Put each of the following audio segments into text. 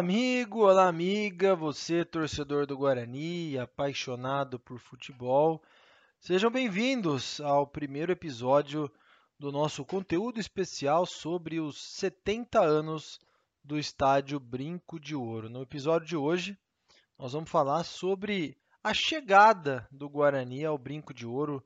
Amigo, olá, amiga, você, torcedor do Guarani, apaixonado por futebol. Sejam bem-vindos ao primeiro episódio do nosso conteúdo especial sobre os 70 anos do estádio Brinco de Ouro. No episódio de hoje, nós vamos falar sobre a chegada do Guarani ao Brinco de Ouro,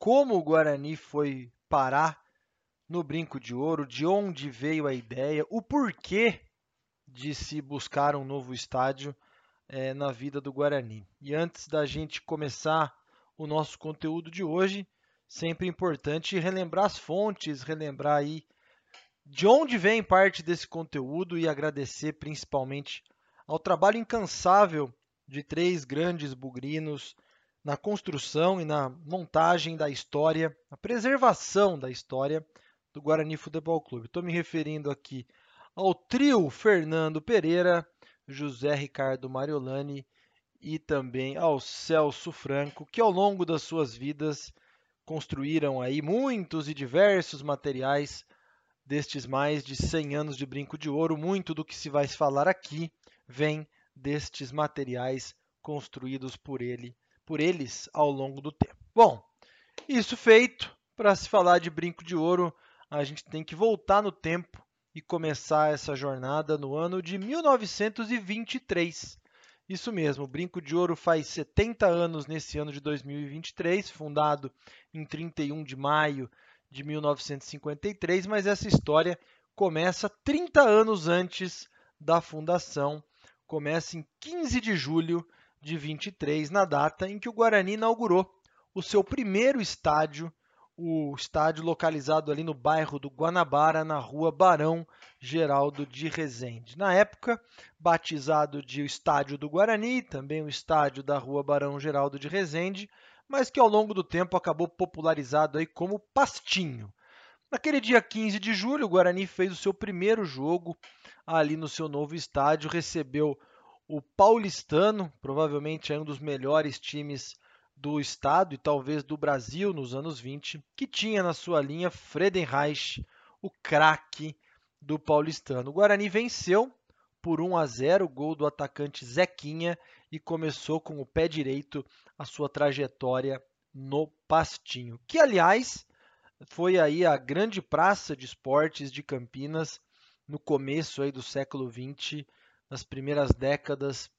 como o Guarani foi parar no Brinco de Ouro, de onde veio a ideia, o porquê de se buscar um novo estádio é, na vida do Guarani. E antes da gente começar o nosso conteúdo de hoje, sempre importante relembrar as fontes, relembrar aí de onde vem parte desse conteúdo e agradecer principalmente ao trabalho incansável de três grandes bugrinos na construção e na montagem da história, a preservação da história do Guarani Futebol Clube. Estou me referindo aqui ao trio Fernando Pereira, José Ricardo Mariolani e também ao Celso Franco, que ao longo das suas vidas construíram aí muitos e diversos materiais destes mais de 100 anos de brinco de ouro. Muito do que se vai falar aqui vem destes materiais construídos por ele, por eles ao longo do tempo. Bom, isso feito, para se falar de brinco de ouro, a gente tem que voltar no tempo e começar essa jornada no ano de 1923. Isso mesmo, o Brinco de Ouro faz 70 anos nesse ano de 2023, fundado em 31 de maio de 1953, mas essa história começa 30 anos antes da fundação, começa em 15 de julho de 23, na data em que o Guarani inaugurou o seu primeiro estádio o estádio localizado ali no bairro do Guanabara, na rua Barão Geraldo de Rezende. Na época, batizado de Estádio do Guarani, também o estádio da rua Barão Geraldo de Rezende, mas que ao longo do tempo acabou popularizado aí como Pastinho. Naquele dia 15 de julho, o Guarani fez o seu primeiro jogo ali no seu novo estádio, recebeu o Paulistano, provavelmente é um dos melhores times do estado e talvez do Brasil nos anos 20, que tinha na sua linha Fredenreich, o craque do paulistano. O Guarani venceu por 1 a 0, o gol do atacante Zequinha e começou com o pé direito a sua trajetória no Pastinho, que aliás foi aí a grande praça de esportes de Campinas no começo aí do século 20, nas primeiras décadas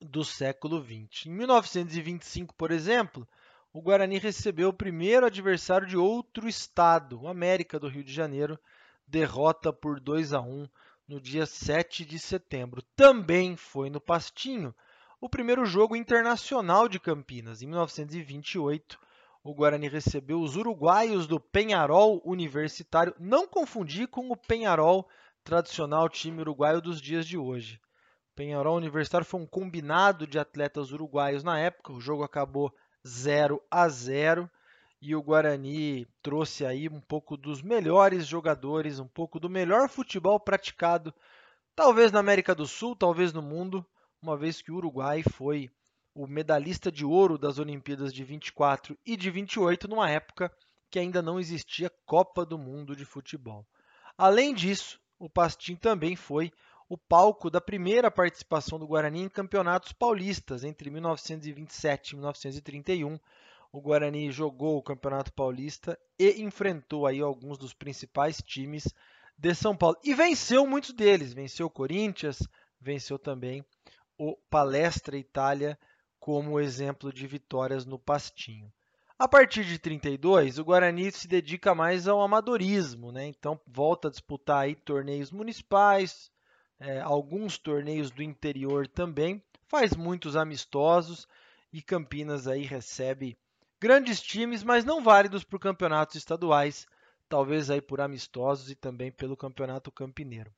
do século XX. Em 1925, por exemplo, o Guarani recebeu o primeiro adversário de outro estado, o América do Rio de Janeiro, derrota por 2 a 1 no dia 7 de setembro. Também foi no Pastinho o primeiro jogo internacional de Campinas. Em 1928, o Guarani recebeu os uruguaios do Penharol Universitário, não confundir com o Penharol, tradicional time uruguaio dos dias de hoje. Penharol Universitário foi um combinado de atletas uruguaios na época. O jogo acabou 0 a 0 e o Guarani trouxe aí um pouco dos melhores jogadores, um pouco do melhor futebol praticado, talvez na América do Sul, talvez no mundo, uma vez que o Uruguai foi o medalhista de ouro das Olimpíadas de 24 e de 28 numa época que ainda não existia Copa do Mundo de futebol. Além disso, o Pastim também foi o palco da primeira participação do Guarani em campeonatos paulistas entre 1927 e 1931. O Guarani jogou o Campeonato Paulista e enfrentou aí alguns dos principais times de São Paulo e venceu muitos deles. Venceu o Corinthians, venceu também o Palestra Itália como exemplo de vitórias no Pastinho. A partir de 32, o Guarani se dedica mais ao amadorismo, né? Então volta a disputar aí torneios municipais, é, alguns torneios do interior também, faz muitos amistosos e Campinas aí recebe grandes times, mas não válidos por campeonatos estaduais, talvez aí por amistosos e também pelo campeonato campineiro.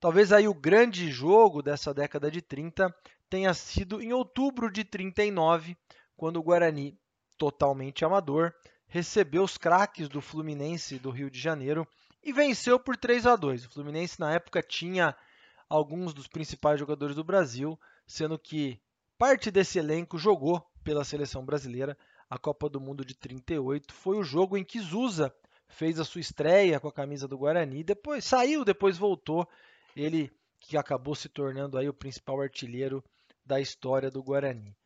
Talvez aí o grande jogo dessa década de 30 tenha sido em outubro de 39, quando o Guarani, totalmente amador, recebeu os craques do Fluminense do Rio de Janeiro e venceu por 3 a 2. O Fluminense na época tinha alguns dos principais jogadores do Brasil, sendo que parte desse elenco jogou pela seleção brasileira a Copa do Mundo de 38. Foi o jogo em que Zusa fez a sua estreia com a camisa do Guarani, depois saiu, depois voltou. Ele que acabou se tornando aí o principal artilheiro da história do Guarani.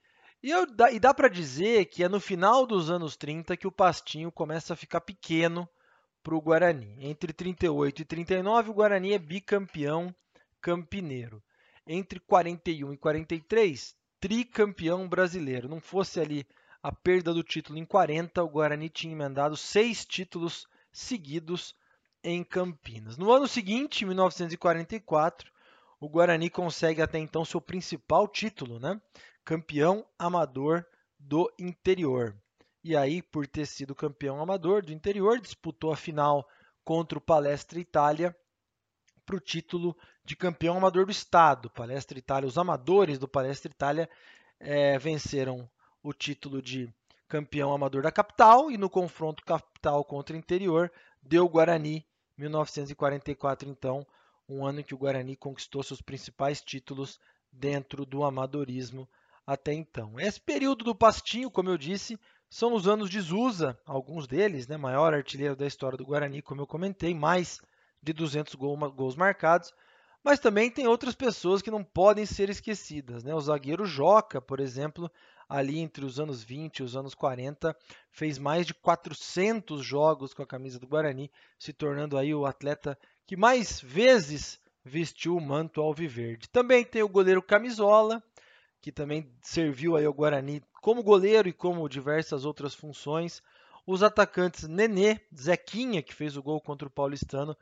E, eu, e dá para dizer que é no final dos anos 30 que o pastinho começa a ficar pequeno para o Guarani. Entre 38 e 39, o Guarani é bicampeão campineiro. Entre 41 e 43, tricampeão brasileiro. Não fosse ali a perda do título em 40, o Guarani tinha emendado seis títulos seguidos em Campinas. No ano seguinte, 1944, o Guarani consegue até então seu principal título, né? Campeão amador do interior. E aí, por ter sido campeão amador do interior, disputou a final contra o Palestra Itália para o título de campeão amador do estado. Palestra Itália, os amadores do Palestra Itália é, venceram o título de campeão amador da capital e no confronto capital contra interior deu Guarani 1944 então um ano em que o Guarani conquistou seus principais títulos dentro do amadorismo até então. Esse período do Pastinho, como eu disse, são os anos de Zusa, alguns deles, né, maior artilheiro da história do Guarani, como eu comentei, mais de 200 gols marcados, mas também tem outras pessoas que não podem ser esquecidas. Né? O zagueiro Joca, por exemplo, ali entre os anos 20 e os anos 40, fez mais de 400 jogos com a camisa do Guarani, se tornando aí o atleta que mais vezes vestiu o manto alviverde. Também tem o goleiro Camisola, que também serviu aí ao Guarani como goleiro e como diversas outras funções. Os atacantes Nenê, Zequinha, que fez o gol contra o Paulistano,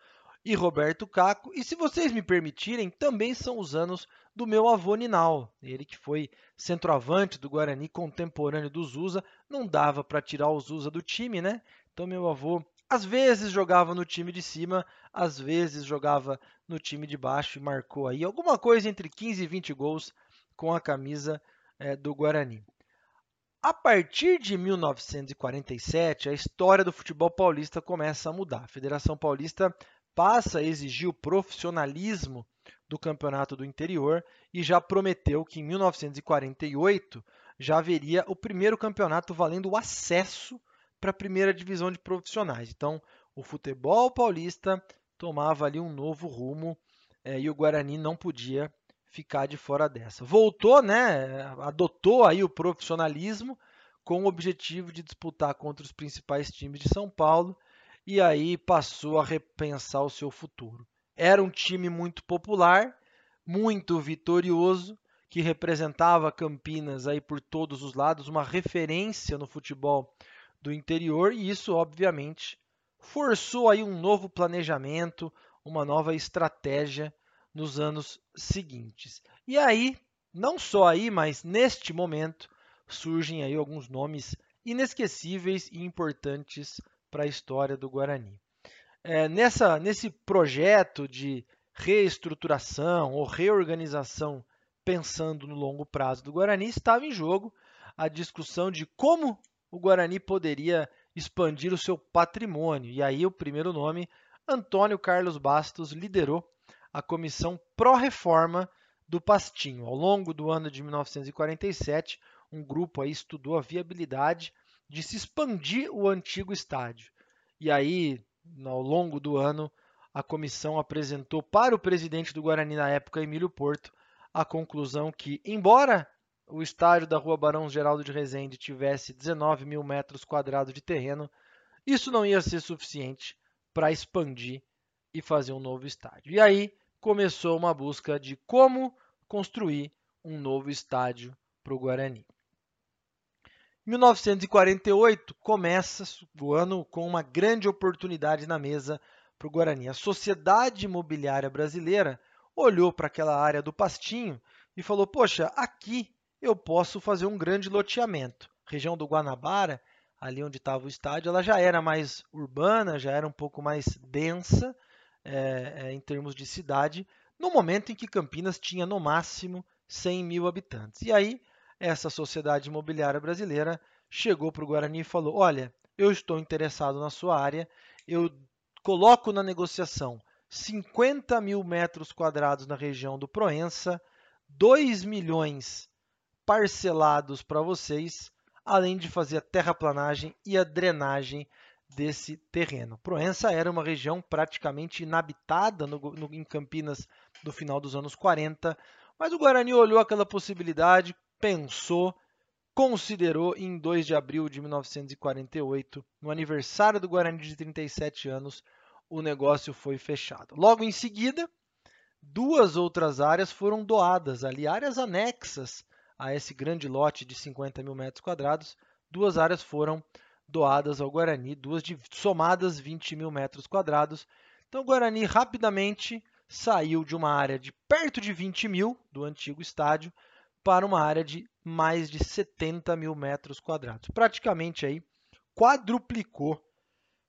e Roberto Caco. E se vocês me permitirem, também são os anos do meu avô Ninal. Ele que foi centroavante do Guarani, contemporâneo do Zusa. Não dava para tirar o Zusa do time, né? Então meu avô às vezes jogava no time de cima, às vezes jogava no time de baixo e marcou aí alguma coisa entre 15 e 20 gols com a camisa é, do Guarani. A partir de 1947, a história do futebol paulista começa a mudar. A Federação Paulista passa a exigir o profissionalismo do campeonato do interior e já prometeu que em 1948 já haveria o primeiro campeonato valendo o acesso para a primeira divisão de profissionais. Então, o futebol paulista tomava ali um novo rumo é, e o Guarani não podia ficar de fora dessa. Voltou, né? Adotou aí o profissionalismo com o objetivo de disputar contra os principais times de São Paulo e aí passou a repensar o seu futuro. Era um time muito popular, muito vitorioso, que representava Campinas aí por todos os lados, uma referência no futebol do interior e isso obviamente forçou aí um novo planejamento, uma nova estratégia nos anos seguintes. E aí, não só aí, mas neste momento, surgem aí alguns nomes inesquecíveis e importantes para a história do Guarani. É, nessa, nesse projeto de reestruturação ou reorganização pensando no longo prazo do Guarani, estava em jogo a discussão de como o Guarani poderia expandir o seu patrimônio. E aí o primeiro nome, Antônio Carlos Bastos, liderou a comissão pró-reforma do Pastinho. Ao longo do ano de 1947, um grupo aí estudou a viabilidade de se expandir o antigo estádio. E aí, ao longo do ano, a comissão apresentou para o presidente do Guarani na época, Emílio Porto, a conclusão que, embora o estádio da Rua Barão Geraldo de Rezende tivesse 19 mil metros quadrados de terreno, isso não ia ser suficiente para expandir e fazer um novo estádio. E aí começou uma busca de como construir um novo estádio para o Guarani. 1948 começa o ano com uma grande oportunidade na mesa para o Guarani. A Sociedade Imobiliária Brasileira olhou para aquela área do Pastinho e falou: Poxa, aqui eu posso fazer um grande loteamento. A região do Guanabara, ali onde estava o estádio, ela já era mais urbana, já era um pouco mais densa é, é, em termos de cidade, no momento em que Campinas tinha no máximo 100 mil habitantes. E aí, essa sociedade imobiliária brasileira chegou para o Guarani e falou: Olha, eu estou interessado na sua área, eu coloco na negociação 50 mil metros quadrados na região do Proença, 2 milhões parcelados para vocês, além de fazer a terraplanagem e a drenagem desse terreno. Proença era uma região praticamente inabitada no, no, em Campinas do final dos anos 40, mas o Guarani olhou aquela possibilidade, pensou, considerou em 2 de abril de 1948, no aniversário do Guarani de 37 anos, o negócio foi fechado. Logo em seguida, duas outras áreas foram doadas ali, áreas anexas a esse grande lote de 50 mil metros quadrados, duas áreas foram doadas ao Guarani, duas de, somadas 20 mil metros quadrados. Então o Guarani rapidamente saiu de uma área de perto de 20 mil do antigo estádio para uma área de mais de 70 mil metros quadrados. Praticamente aí quadruplicou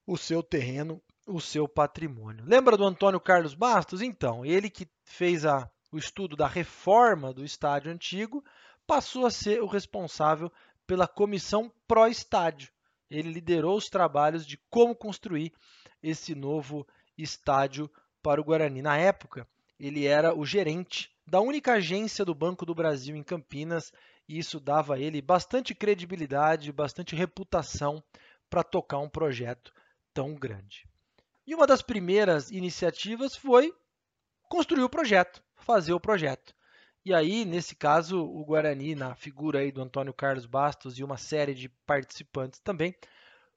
o seu terreno, o seu patrimônio. Lembra do Antônio Carlos Bastos? Então, ele que fez a, o estudo da reforma do estádio antigo, passou a ser o responsável pela comissão pró-estádio. Ele liderou os trabalhos de como construir esse novo estádio para o Guarani. Na época, ele era o gerente da única agência do Banco do Brasil em Campinas, e isso dava a ele bastante credibilidade, bastante reputação para tocar um projeto tão grande. E uma das primeiras iniciativas foi construir o projeto, fazer o projeto. E aí, nesse caso, o Guarani, na figura aí do Antônio Carlos Bastos e uma série de participantes também,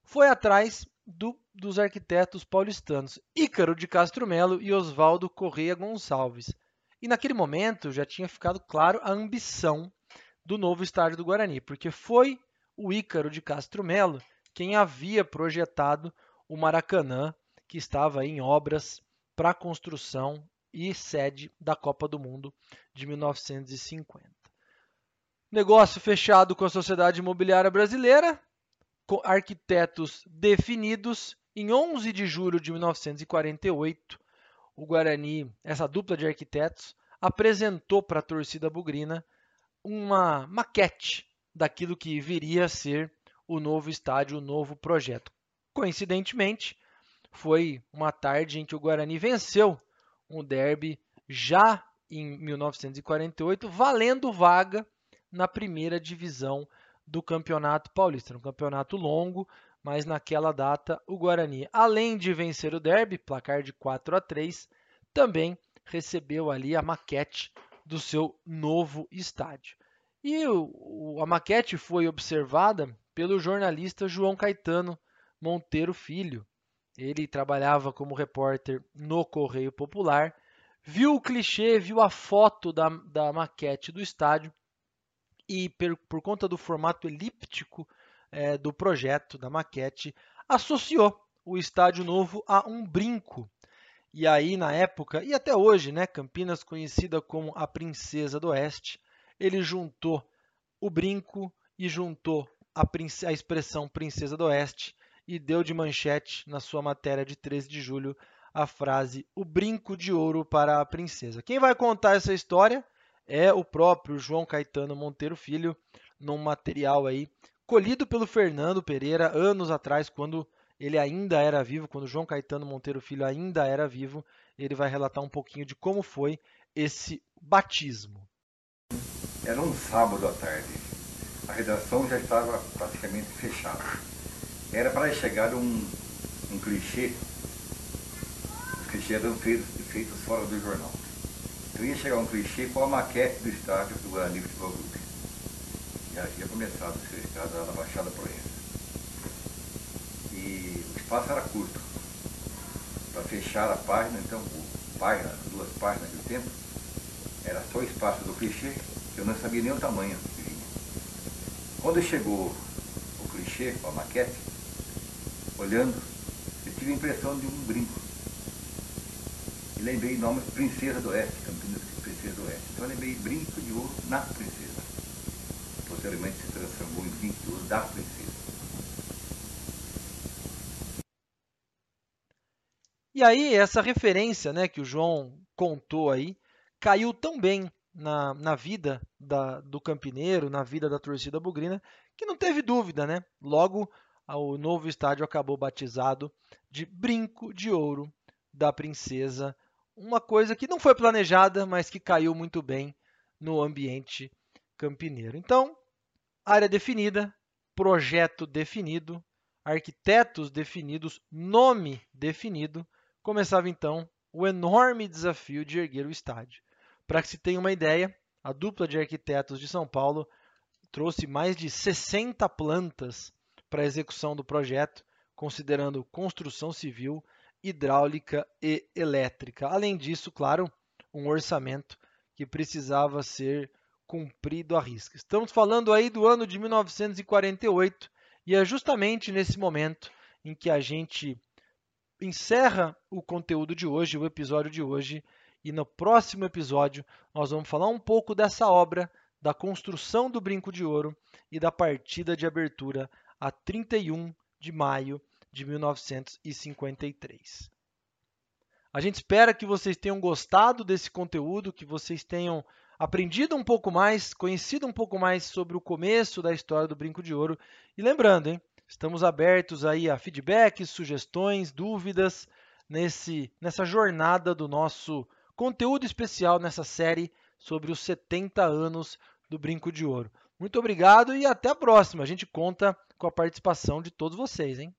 foi atrás do, dos arquitetos paulistanos Ícaro de Castro Melo e Oswaldo Correia Gonçalves. E naquele momento já tinha ficado claro a ambição do novo estádio do Guarani, porque foi o Ícaro de Castro Melo quem havia projetado o Maracanã, que estava em obras para construção e sede da Copa do Mundo de 1950. Negócio fechado com a Sociedade Imobiliária Brasileira, com arquitetos definidos. Em 11 de julho de 1948, o Guarani, essa dupla de arquitetos, apresentou para a torcida bugrina uma maquete daquilo que viria a ser o novo estádio, o novo projeto. Coincidentemente, foi uma tarde em que o Guarani venceu um derby já em 1948, valendo vaga na primeira divisão do Campeonato Paulista. Um campeonato longo, mas naquela data o Guarani, além de vencer o derby, placar de 4 a 3, também recebeu ali a maquete do seu novo estádio. E o, a maquete foi observada pelo jornalista João Caetano Monteiro Filho, ele trabalhava como repórter no Correio Popular, viu o clichê, viu a foto da, da maquete do estádio e, per, por conta do formato elíptico é, do projeto, da maquete, associou o estádio novo a um brinco. E aí, na época, e até hoje, né, Campinas, conhecida como a Princesa do Oeste, ele juntou o brinco e juntou a, a expressão Princesa do Oeste e deu de manchete na sua matéria de 13 de julho a frase O brinco de ouro para a princesa. Quem vai contar essa história é o próprio João Caetano Monteiro Filho, num material aí colhido pelo Fernando Pereira anos atrás, quando ele ainda era vivo, quando João Caetano Monteiro Filho ainda era vivo, ele vai relatar um pouquinho de como foi esse batismo. Era um sábado à tarde. A redação já estava praticamente fechada. Era para chegar um, um clichê, os clichês eram feitos, feitos fora do jornal. Então ia chegar um clichê com a maquete do estádio do Guarani Futebol Clube. Já havia começado a ser escada lá na Baixada Proença. E o espaço era curto. Para fechar a página, então, página, duas páginas de tempo, era só o espaço do clichê, que eu não sabia nem o tamanho que vinha. Quando chegou o clichê a maquete, olhando, eu tive a impressão de um brinco. E lembrei o nome Princesa do Oeste, Campinas Princesa do Oeste. Então eu lembrei brinco de ouro na princesa. Posteriormente se transformou em ouro da princesa. E aí, essa referência né, que o João contou aí, caiu tão bem na, na vida da, do campineiro, na vida da torcida bugrina, que não teve dúvida, né? Logo o novo estádio acabou batizado de Brinco de Ouro da Princesa, uma coisa que não foi planejada, mas que caiu muito bem no ambiente campineiro. Então, área definida, projeto definido, arquitetos definidos, nome definido, começava então o enorme desafio de erguer o estádio. Para que se tenha uma ideia, a dupla de arquitetos de São Paulo trouxe mais de 60 plantas para a execução do projeto, considerando construção civil, hidráulica e elétrica. Além disso, claro, um orçamento que precisava ser cumprido à risca. Estamos falando aí do ano de 1948 e é justamente nesse momento em que a gente encerra o conteúdo de hoje, o episódio de hoje, e no próximo episódio nós vamos falar um pouco dessa obra, da construção do Brinco de Ouro e da partida de abertura a 31 de maio de 1953. A gente espera que vocês tenham gostado desse conteúdo, que vocês tenham aprendido um pouco mais, conhecido um pouco mais sobre o começo da história do Brinco de Ouro. E lembrando, hein, estamos abertos aí a feedbacks, sugestões, dúvidas nesse, nessa jornada do nosso conteúdo especial nessa série sobre os 70 anos do Brinco de Ouro. Muito obrigado e até a próxima. A gente conta com a participação de todos vocês, hein?